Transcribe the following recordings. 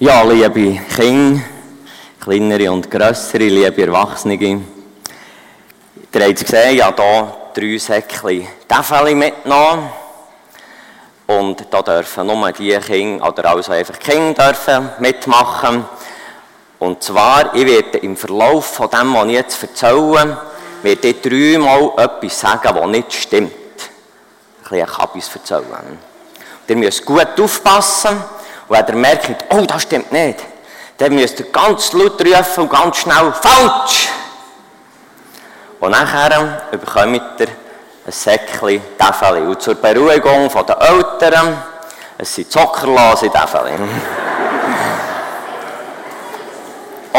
Ja, liebe Kinder, kleinere und grössere, liebe Erwachsene. Ihr habt es gesehen, ich habe hier drei Säckchen Täfeli mitgenommen. Und da dürfen nur die Kinder, oder also einfach die Kinder dürfen mitmachen. Und zwar, ich werde im Verlauf von dem, was ich jetzt erzähle, werde ich dreimal etwas sagen, was nicht stimmt. Ein bisschen Kabis erzählen. Ihr müsst gut aufpassen. Und wenn ihr merkt, oh, das stimmt nicht, dann müsst ihr ganz laut rufen und ganz schnell falsch. Und nachher bekommt ihr ein Säckchen Täfeli. Und zur Beruhigung der Eltern, es sind zuckerlose Täfeli.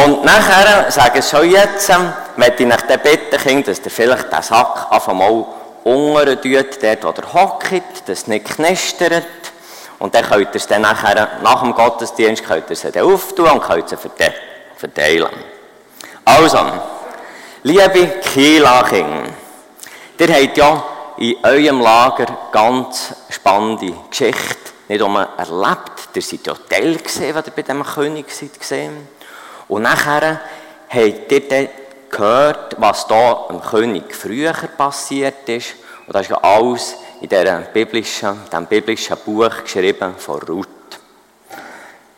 Und nachher, sage ich schon jetzt, möchte ich euch dann bitten, dass ihr vielleicht den Sack einfach mal unten tut, dort wo ihr hockt, dass es nicht knistert. Und dann könnt ihr es dann nachher, nach dem Gottesdienst, könnt ihr sie dann auftun und könnt sie verteilen. Also, liebe Kieler-Kinder, ihr habt ja in eurem Lager ganz spannende Geschichte nicht nur erlebt, ihr seid ja Teil gesehen, was ihr bei diesem König seid gesehen. Und nachher habt ihr dann gehört, was da dem König früher passiert ist. Und das ist ja alles in diesem biblischen, diesem biblischen Buch geschrieben von Ruth.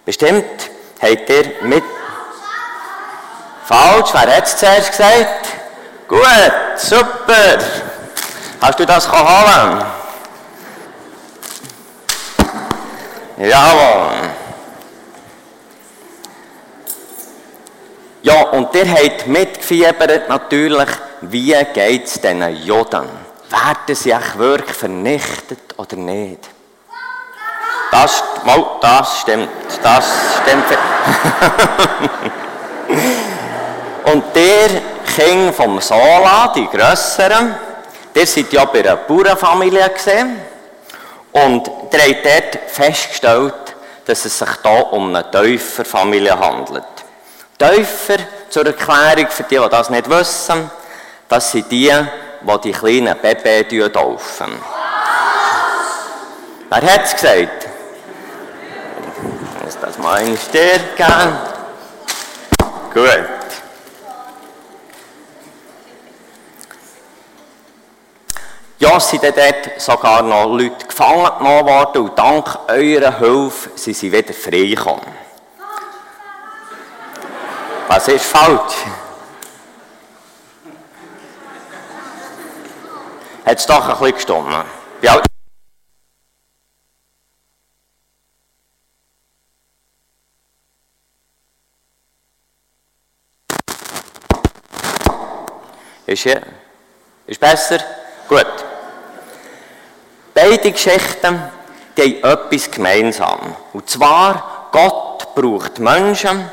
Bestimmt habt ihr mit... Falsch, wer hat es zuerst gesagt? Gut, super. Hast du das holen? Jawohl. Ja, und ihr habt mitgefiebert natürlich, wie geht es diesen Juden? Werden sie echt wirklich vernichtet oder nicht? Das, mal, das stimmt, das stimmt. und der King vom Sola, die Grösseren, der seid ja bei einer Bauernfamilie gesehen und der hat dort festgestellt, dass es sich hier um eine Täuferfamilie handelt. Täufer, zur Erklärung für die, die das nicht wissen, das sind die, die die kleinen Babys taufen. Wer hat es gesagt? Ist das mal ein Stern Gut. Ja, sind dort sogar noch Leute gefangen genommen worden und dank eurer Hilfe sind sie wieder freigekommen. Was ist falsch? Hat es doch ein bisschen gestimmt. Ja. Ist, hier? ist besser? Gut. Beide Geschichten die haben etwas gemeinsam. Und zwar, Gott braucht Menschen,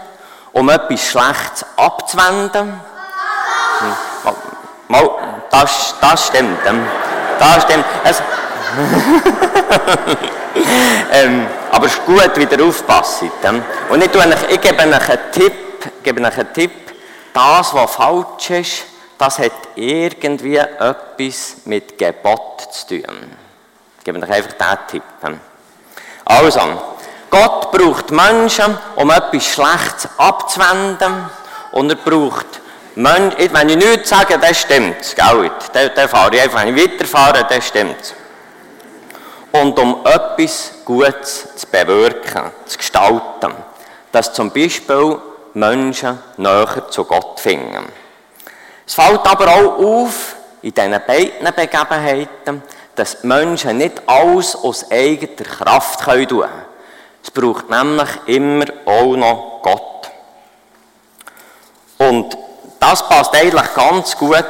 um etwas Schlechtes abzuwenden. Hm. Mal, das, das stimmt. Das stimmt. Es, ähm, aber es ist gut, wieder aufpassen. Und ich, euch, ich gebe euch einen Tipp, gebe euch einen Tipp, das, was falsch ist, das hat irgendwie etwas mit Gebot zu tun. Ich gebe euch einfach diesen Tipp. Also, Gott braucht Menschen, um etwas Schlechtes abzuwenden. Und er braucht wenn ich nichts sage, das stimmt. Gell? Dann, dann fahre ich einfach, wenn ich weiterfahre, das stimmt. Und um etwas Gutes zu bewirken, zu gestalten, dass zum Beispiel Menschen näher zu Gott finden. Es fällt aber auch auf, in diesen beiden Begebenheiten, dass die Menschen nicht alles aus eigener Kraft tun können. Es braucht nämlich immer auch noch Gott. Und das passt eigentlich ganz gut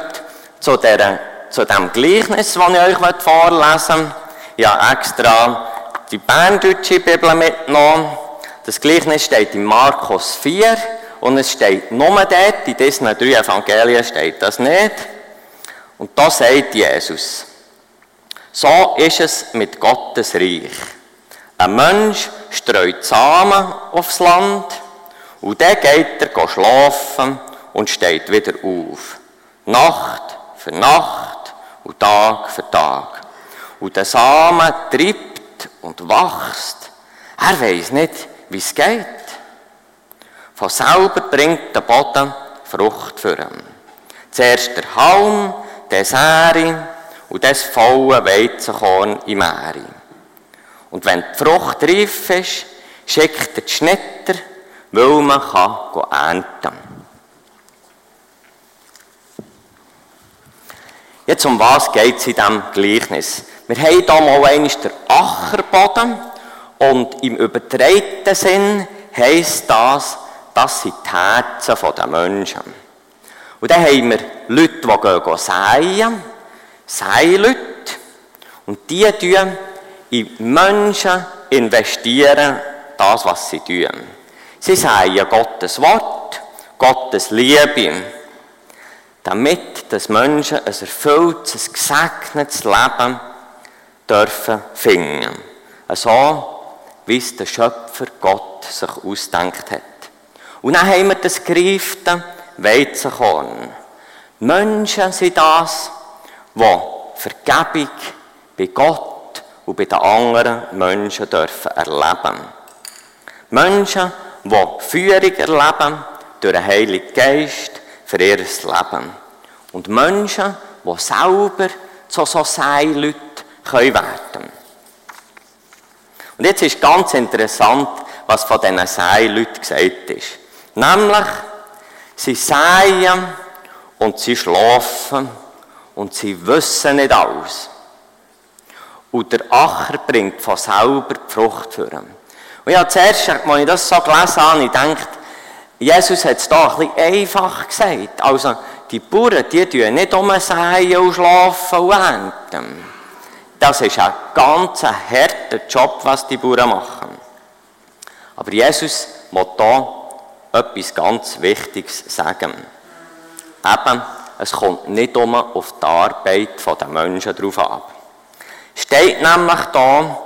zu, der, zu dem Gleichnis, das ich euch vorlesen will. Ich habe extra die Berndeutsche Bibel mitgenommen. Das Gleichnis steht in Markus 4 und es steht nur dort, in diesen drei Evangelien steht das nicht. Und da sagt Jesus, so ist es mit Gottes Reich. Ein Mensch streut Samen aufs Land und dann geht er schlafen und steht wieder auf. Nacht für Nacht und Tag für Tag. Und der Samen treibt und wächst. Er weiß nicht, wie es geht. Von selber bringt der Boden Frucht für ihn. Zuerst der Halm, der Säre und das volle Weizenkorn im Meere. Und wenn die Frucht reif ist, schickt er die Schnitter, weil man kann ernten kann. Jetzt um was geht es in diesem Gleichnis? Wir haben hier mal einmal den Ackerboden und im übertreiten Sinn heisst das, das sind die Herzen der Menschen. Und dann haben wir Leute, die gehen säen, Säleute, und die tun in Menschen investieren, das, was sie tun. Sie sagen Gottes Wort, Gottes Liebe, damit dass Menschen ein erfülltes, ein gesegnetes Leben dürfen finden. So, wie es der Schöpfer Gott sich ausdenkt hat. Und dann haben wir das gereifte Weizenkorn. Menschen sind das, die Vergebung bei Gott und bei den anderen Menschen dürfen erleben. Menschen, die Führung erleben durch den Heiligen Geist für ihr Leben. Und Menschen, die selber zu so Leuten können Und jetzt ist ganz interessant, was von diesen Leuten gesagt ist. Nämlich, sie säen und sie schlafen und sie wissen nicht alles. Und der Acher bringt von selber die Frucht für ihn. Und ja, zuerst, als ich das so gelesen habe, ich gedacht, Jesus hat es da ein bisschen einfach gesagt. Also, die Bauern, die tun nicht um säen und schlafen und ernten. Das ist ein ganz harter Job, was die Bauern machen. Aber Jesus muss da etwas ganz Wichtiges sagen. Eben, es kommt nicht um auf die Arbeit der Menschen drauf ab. Steht nämlich da,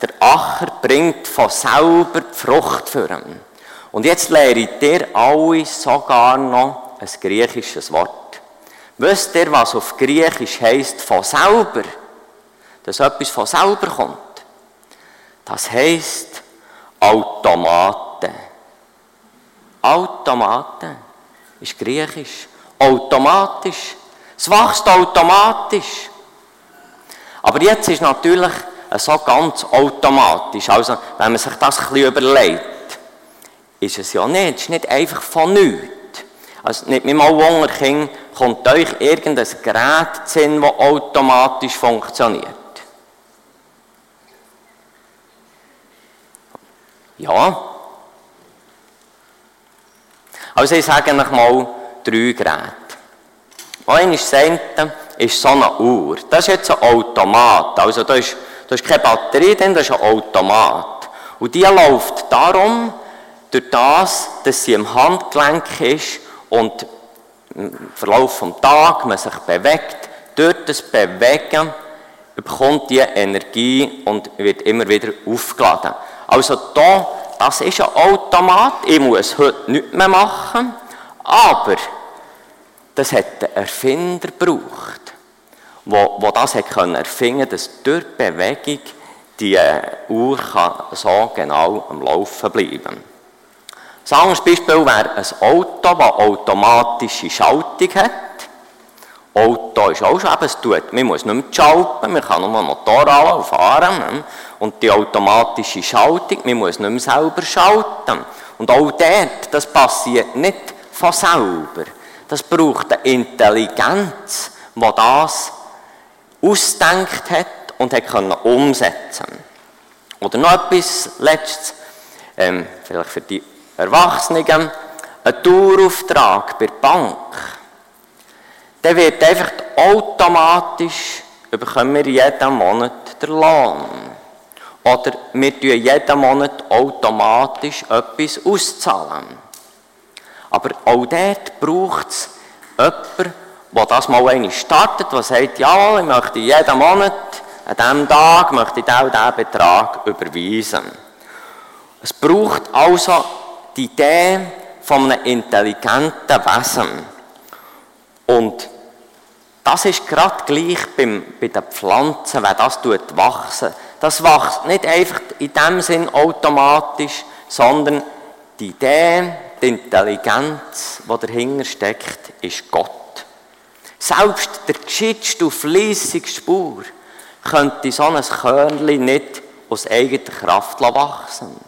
der Acher bringt von selber die Frucht für ihn. Und jetzt lehrt ihr alle sogar noch ein griechisches Wort. Wisst ihr, was auf Griechisch heißt von selber? Dass etwas von selber kommt. Das heißt Automate. Automate ist griechisch. Automatisch. Es wächst automatisch. Aber jetzt ist natürlich so ganz automatisch. Also, wenn man sich das ein bisschen überlegt, ist es ja nicht. Es ist nicht einfach von nichts. Also, nicht mal Wunder, Kind, kommt euch irgendein Gerät sehen, das automatisch funktioniert. Ja. Also, ich sage euch mal, drei Geräte. Eines das ist so eine Uhr. Das ist jetzt ein Automat. Also da ist, da ist keine Batterie drin, das ist ein Automat. Und die läuft darum, durch das, dass sie im Handgelenk ist und im Verlauf des Tages man sich bewegt, durch das Bewegen bekommt die Energie und wird immer wieder aufgeladen. Also da, das ist ein Automat, ich muss heute nichts mehr machen, aber das hat der Erfinder gebraucht, wo, wo das hat können erfinden, dass durch Bewegung die äh, Uhr kann so genau am Laufen bleiben. Ein anderes Beispiel wäre ein Auto, das automatische Schaltung hat. Auto ist auch schon eben, es tut, man muss nicht mehr schalten, man kann nur einen Motor fahren. Ne? Und die automatische Schaltung, man muss nicht mehr selber schalten. Und auch dort, das passiert nicht von selber. Das braucht eine Intelligenz, die das ausdenkt hat und hat können umsetzen Oder noch etwas Letztes, ähm, vielleicht für die Erwachsenen, ein Dauerauftrag bei der Bank. Der wird einfach automatisch, bekommen wir jeden Monat den Lohn. Oder wir tun jeden Monat automatisch etwas auszahlen. Aber auch dort braucht es jemanden, der das mal einmal startet, der sagt, ja, ich möchte jeden Monat, an diesem Tag, möchte ich diesen Betrag überweisen. Es braucht also die Idee von einem intelligenten Wesen. Und das ist gerade gleich beim, bei den Pflanzen, wenn das tut wachsen. Das wächst nicht einfach in dem Sinn automatisch, sondern Die Idee, die Intelligenz, die dahinter steckt, ist Gott. Selbst der gescheitste und fleissigste Spur könnte so ein Körnchen nicht aus eigener Kraft wachsen.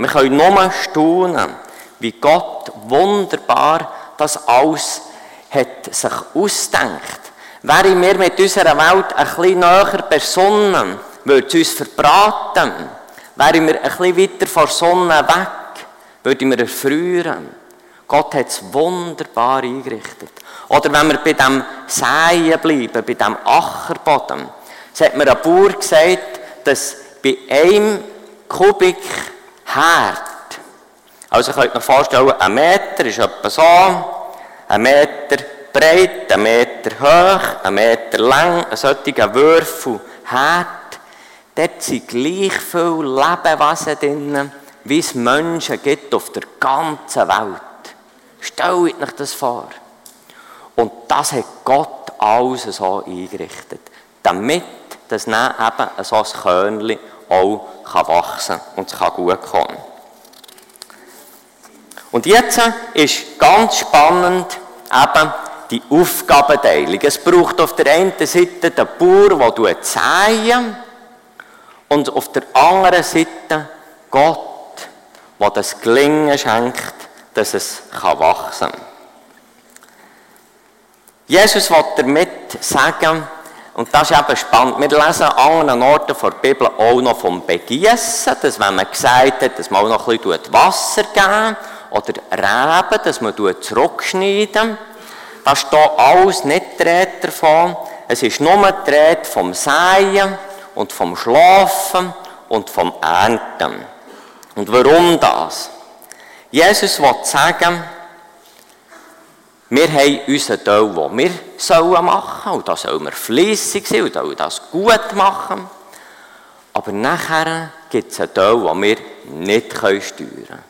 Wir können nur staunen, wie Gott wunderbar das alles hat sich ausdenkt. Wären wir mit unserer Welt ein bisschen näher besonnen, würde es uns verbraten. Wären wir ein bisschen weiter von der Sonne weg, würden wir erfrieren. Gott hat es wunderbar eingerichtet. Oder wenn wir bei dem Säen bleiben, bei dem Ackerboden, so hat mir ein Bauer gesagt, dass bei einem Kubik Herd, also könnt ihr euch vorstellen, ein Meter ist etwa so, ein Meter breit, ein Meter hoch, ein Meter lang, ein solcher Würfel Herd, dort sind gleich viele Lebewesen drin, wie es Menschen gibt auf der ganzen Welt. Stellt euch das vor. Und das hat Gott alles so eingerichtet, damit das dann eben so ein Körnchen auch wachsen kann und es kann gut kommen. Und jetzt ist ganz spannend eben die Aufgabenteilung. Es braucht auf der einen Seite den Bauer, der säen und auf der anderen Seite Gott, der das Gelingen schenkt, dass es wachsen kann. Jesus will damit sagen, und das ist eben spannend, wir lesen an anderen Orten der Bibel auch noch vom Begießen, dass wenn man gesagt hat, dass man auch noch ein bisschen Wasser geben oder Reben, dass man zurückschneiden. Ist hier alles nicht die Rede davon. Es ist nur die Rede vom Säen und vom Schlafen und vom Ernten. Und warum das? Jesus will sagen, wir haben unseren Teil, den wir sollen machen und da sollen wir fleissig sein und das gut machen. Aber nachher gibt es einen Teil, den wir nicht steuern können.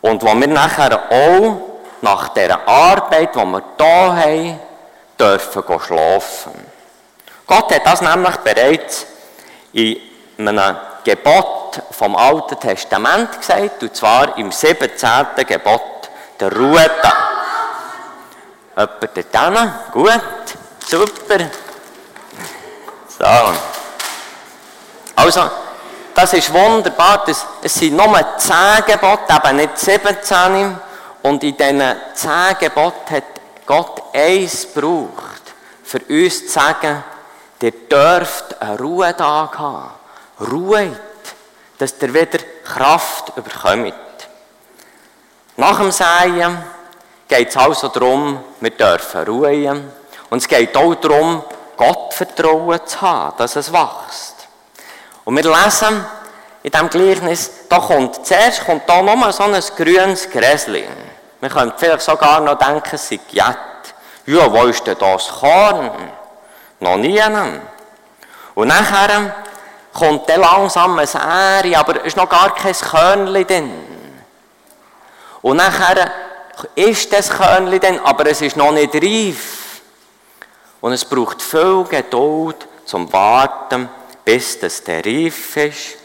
Und wo wir nachher auch nach dieser Arbeit, die wir hier haben, dürfen schlafen. Gott hat das nämlich bereits in einem Gebot vom Alten Testament gesagt, und zwar im 17. Gebot der Ruhetag. Jemand dort Gut, super. So. Also, das ist wunderbar. Das, es sind nur 10 Gebote, eben nicht 17. Und in diesen 10 Geboten hat Gott eins gebraucht, für uns zu sagen, ihr dürft einen Ruhetag haben. Ruhe, dass ihr wieder Kraft bekommt. Nach dem Säen geht es also darum, wir dürfen ruhen. Und es geht auch darum, Gottvertrauen zu haben, dass es wächst. Und wir lesen in diesem Gleichnis, da kommt, zuerst kommt da nochmal so ein grünes Gräschen. Man könnte vielleicht sogar noch denken, es sei Jet. Ja, wo ist denn das Korn? Noch nie. Und nachher kommt dann langsam ein Ähre, aber es ist noch gar kein Körnchen drin. Und nachher ist das Körnchen drin, aber es ist noch nicht reif. Und es braucht viel Geduld zum Warten, bis das der reif ist.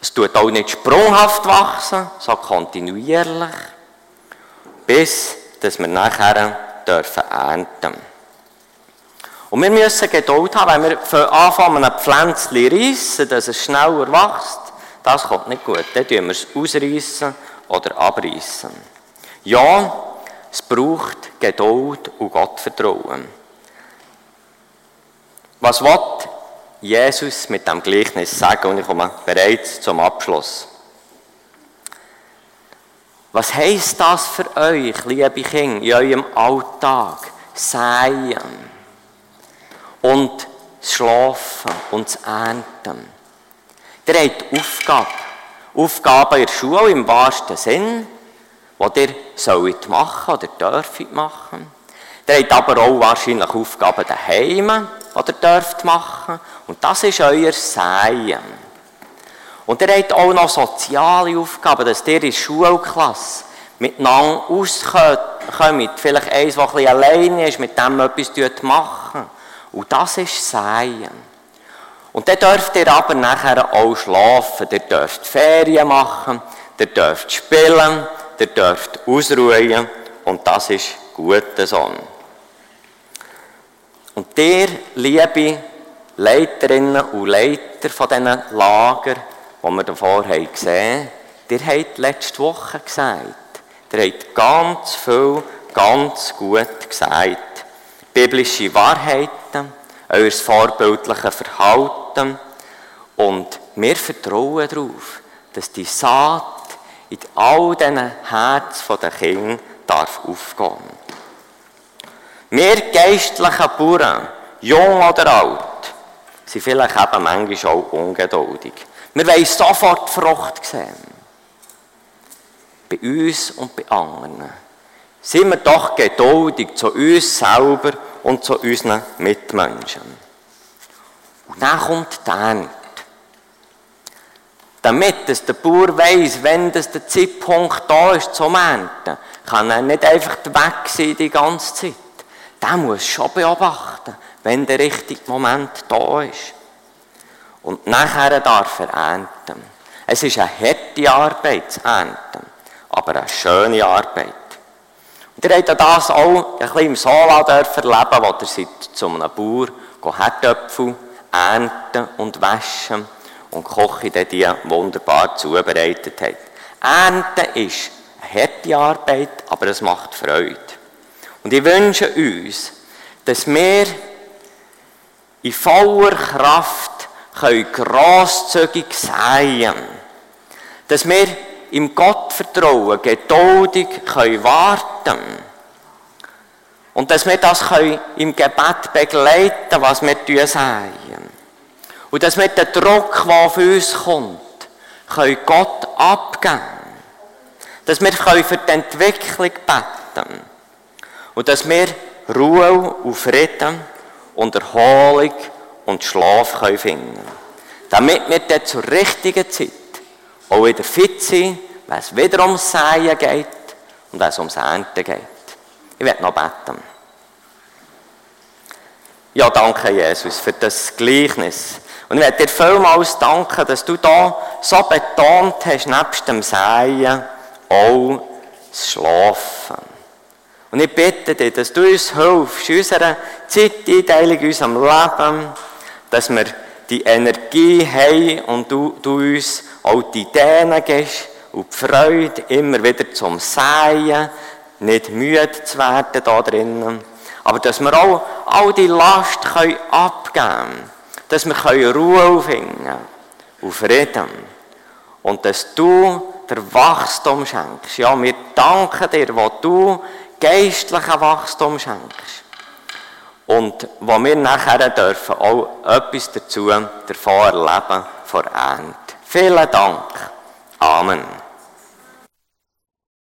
Es tut auch nicht sprunghaft wachsen, sondern kontinuierlich, bis dass wir nachher dürfen ernten. Und wir müssen Geduld haben, wenn wir von Anfang an ein Pflänzchen reissen, dass es schneller wächst. Das kommt nicht gut. Dann tun wir es ausreißen oder abreißen. Ja, es braucht Geduld und Gottvertrauen. Was will Jesus mit dem Gleichnis sagen und ich komme bereits zum Abschluss. Was heißt das für euch, liebe Kinder, in eurem Alltag? Säen und Schlafen und Ernten. Ihr habt Aufgaben. Aufgaben in der Schule im wahrsten Sinn, die ihr sollt machen oder dürft machen. Ihr habt aber auch wahrscheinlich Aufgaben daheim, die ihr dürft machen. Und das ist euer Sein. Und ihr habt auch noch soziale Aufgaben, dass ihr in der Schulklasse miteinander auskommt. Vielleicht eins, das ein bisschen alleine ist, mit dem etwas machen. Und das ist Sein. Und dann dürft ihr aber nachher auch schlafen. Ihr dürft Ferien machen. ihr dürft spielen, ihr dürft ausruhen und das ist guter Sohn. Und ihr, liebe Leiterinnen und Leiter von diesen Lager, die wir davor haben gesehen ihr habt letzte Woche gesagt, ihr habt ganz viel, ganz gut gesagt. Biblische Wahrheiten, euer vorbildliches Verhalten und wir vertrauen darauf, dass die Saat in all diesen Herzen der Kinder darf aufgehen. Wir geistlichen Bauern, jung oder alt, sind vielleicht eben manchmal auch ungeduldig. Wir wollen sofort Frucht sehen. Bei uns und bei anderen. Sind wir doch geduldig zu uns selber und zu unseren Mitmenschen. Und dann kommt der. Damit dass der Bauer weiss, wenn das der Zeitpunkt da ist zum Ernten, kann er nicht einfach weg sein die ganze Zeit. Der muss schon beobachten, wenn der richtige Moment da ist. Und nachher darf er ernten. Es ist eine harte Arbeit zu ernten, aber eine schöne Arbeit. Und ihr habt das auch ein bisschen im Sola erleben, wo ihr seid zu einem Bauer Herdöpfel ernten und waschen und kochen dann die wunderbar zubereitet hat. Ernten ist eine harte Arbeit, aber es macht Freude. Und ich wünsche uns, dass wir in voller Kraft können grosszügig sein Dass wir im Gottvertrauen geduldig können warten Und dass wir das können im Gebet begleiten was wir sagen. Und dass wir den Druck, der auf uns kommt, können Gott abgeben. Dass wir für die Entwicklung beten und dass wir Ruhe und Frieden und Erholung und Schlaf können finden Damit wir dann zur richtigen Zeit auch wieder fit sind, wenn es wieder ums Säen geht und wenn es ums Ernten geht. Ich werde noch beten. Ja, danke Jesus für das Gleichnis. Und ich werde dir vielmals danken, dass du da so betont hast, nebst dem Säen auch das Schlafen. Und ich bitte dich, dass du uns hilfst, in unserer Zeiteinteilung, in unserem Leben, dass wir die Energie haben und du, du uns auch die Ideen gibst und die Freude immer wieder zum Säen, nicht müde zu werden da drinnen, aber dass wir auch all die Last können abgeben können, dass wir Ruhe finden und Frieden und dass du der Wachstum schenkst. Ja, wir danken dir, wo du geistlichen Wachstum schenkst. Und wo wir nachher dürfen auch etwas dazu davon erleben, vor Ernte. Vielen Dank. Amen.